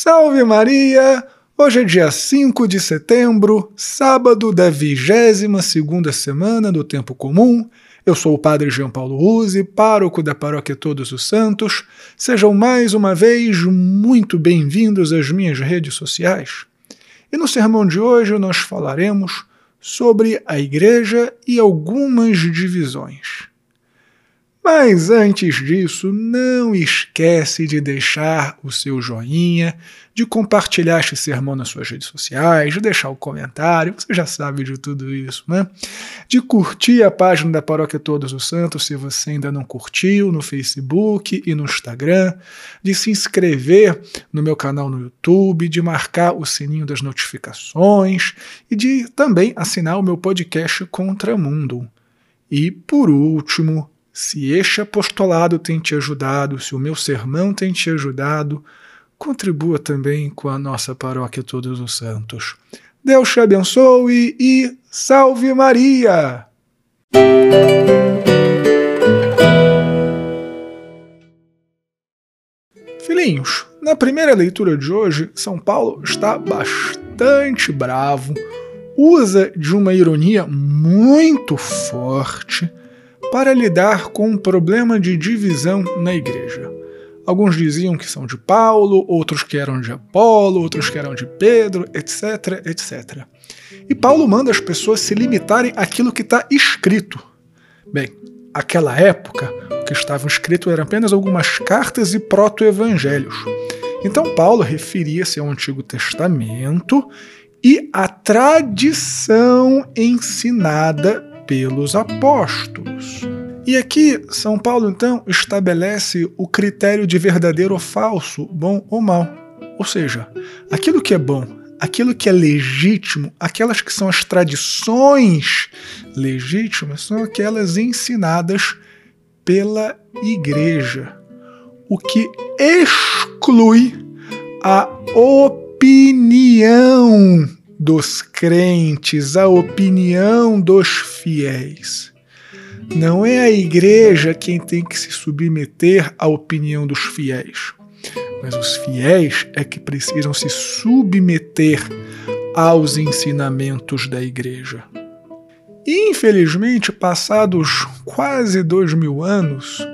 Salve Maria! Hoje é dia 5 de setembro, sábado da 22 segunda semana do Tempo Comum. Eu sou o Padre Jean Paulo Ruse, pároco da Paróquia Todos os Santos. Sejam mais uma vez muito bem-vindos às minhas redes sociais. E no sermão de hoje nós falaremos sobre a Igreja e algumas divisões. Mas antes disso, não esquece de deixar o seu joinha, de compartilhar este sermão nas suas redes sociais, de deixar o comentário, você já sabe de tudo isso, né? De curtir a página da Paróquia Todos os Santos, se você ainda não curtiu, no Facebook e no Instagram, de se inscrever no meu canal no YouTube, de marcar o sininho das notificações e de também assinar o meu podcast Contramundo. E, por último, se este apostolado tem te ajudado, se o meu sermão tem te ajudado, contribua também com a nossa paróquia Todos os Santos. Deus te abençoe e salve Maria! Filhinhos, na primeira leitura de hoje, São Paulo está bastante bravo, usa de uma ironia muito forte para lidar com um problema de divisão na igreja. Alguns diziam que são de Paulo, outros que eram de Apolo, outros que eram de Pedro, etc, etc. E Paulo manda as pessoas se limitarem àquilo que está escrito. Bem, aquela época, o que estava escrito eram apenas algumas cartas e proto-evangelhos. Então Paulo referia-se ao Antigo Testamento e à tradição ensinada pelos apóstolos. E aqui, São Paulo então estabelece o critério de verdadeiro ou falso, bom ou mal. Ou seja, aquilo que é bom, aquilo que é legítimo, aquelas que são as tradições legítimas, são aquelas ensinadas pela igreja. O que exclui a opinião dos crentes, a opinião dos fiéis. Não é a igreja quem tem que se submeter à opinião dos fiéis, mas os fiéis é que precisam se submeter aos ensinamentos da igreja. Infelizmente, passados quase dois mil anos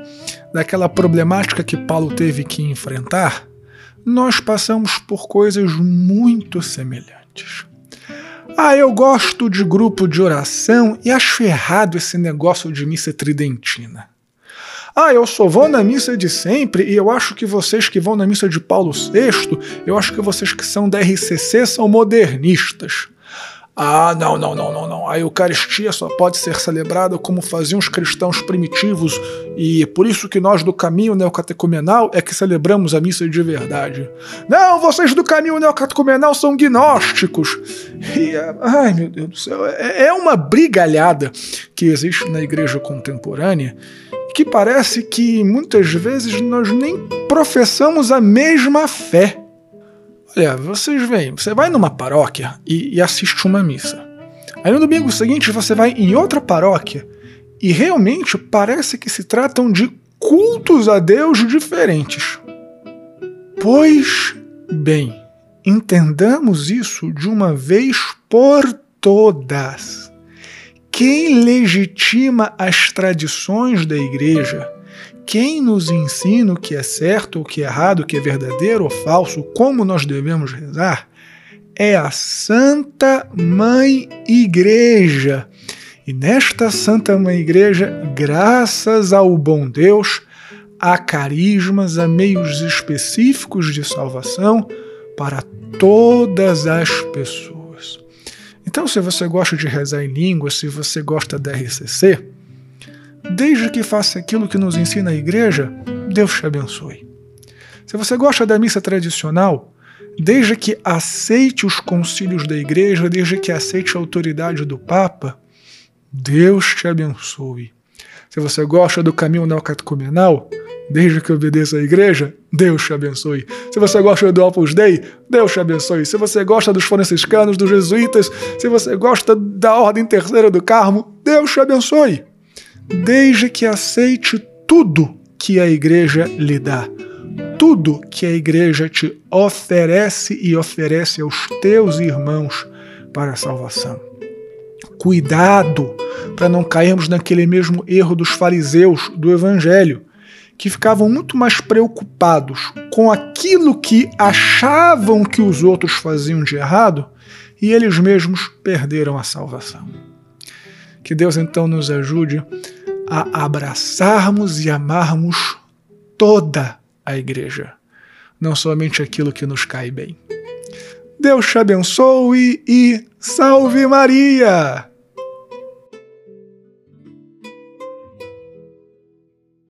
daquela problemática que Paulo teve que enfrentar, nós passamos por coisas muito semelhantes. Ah, eu gosto de grupo de oração e acho errado esse negócio de missa tridentina. Ah, eu só vou na missa de sempre e eu acho que vocês que vão na missa de Paulo VI, eu acho que vocês que são da RCC são modernistas. Ah, não, não, não, não, não. A Eucaristia só pode ser celebrada como faziam os cristãos primitivos e por isso que nós do caminho neocatecumenal é que celebramos a missa de verdade. Não, vocês do caminho neocatecumenal são gnósticos. E, ai meu Deus do céu, é, é uma brigalhada que existe na igreja contemporânea que parece que muitas vezes nós nem professamos a mesma fé. Olha, vocês veem, você vai numa paróquia e, e assiste uma missa. Aí no domingo seguinte você vai em outra paróquia e realmente parece que se tratam de cultos a Deus diferentes. Pois bem, entendamos isso de uma vez por todas. Quem legitima as tradições da igreja quem nos ensina o que é certo, o que é errado, o que é verdadeiro ou falso, como nós devemos rezar, é a Santa Mãe Igreja. E nesta Santa Mãe Igreja, graças ao bom Deus, há carismas, há meios específicos de salvação para todas as pessoas. Então, se você gosta de rezar em língua, se você gosta da RCC, Desde que faça aquilo que nos ensina a igreja, Deus te abençoe. Se você gosta da missa tradicional, desde que aceite os concílios da igreja, desde que aceite a autoridade do Papa, Deus te abençoe. Se você gosta do caminho neocatecumenal, desde que obedeça à igreja, Deus te abençoe. Se você gosta do Opus Dei, Deus te abençoe. Se você gosta dos franciscanos, dos jesuítas, se você gosta da Ordem Terceira do Carmo, Deus te abençoe desde que aceite tudo que a igreja lhe dá. tudo que a igreja te oferece e oferece aos teus irmãos para a salvação. Cuidado para não cairmos naquele mesmo erro dos fariseus do evangelho, que ficavam muito mais preocupados com aquilo que achavam que os outros faziam de errado e eles mesmos perderam a salvação. Que Deus então nos ajude a abraçarmos e amarmos toda a igreja, não somente aquilo que nos cai bem. Deus te abençoe e salve Maria!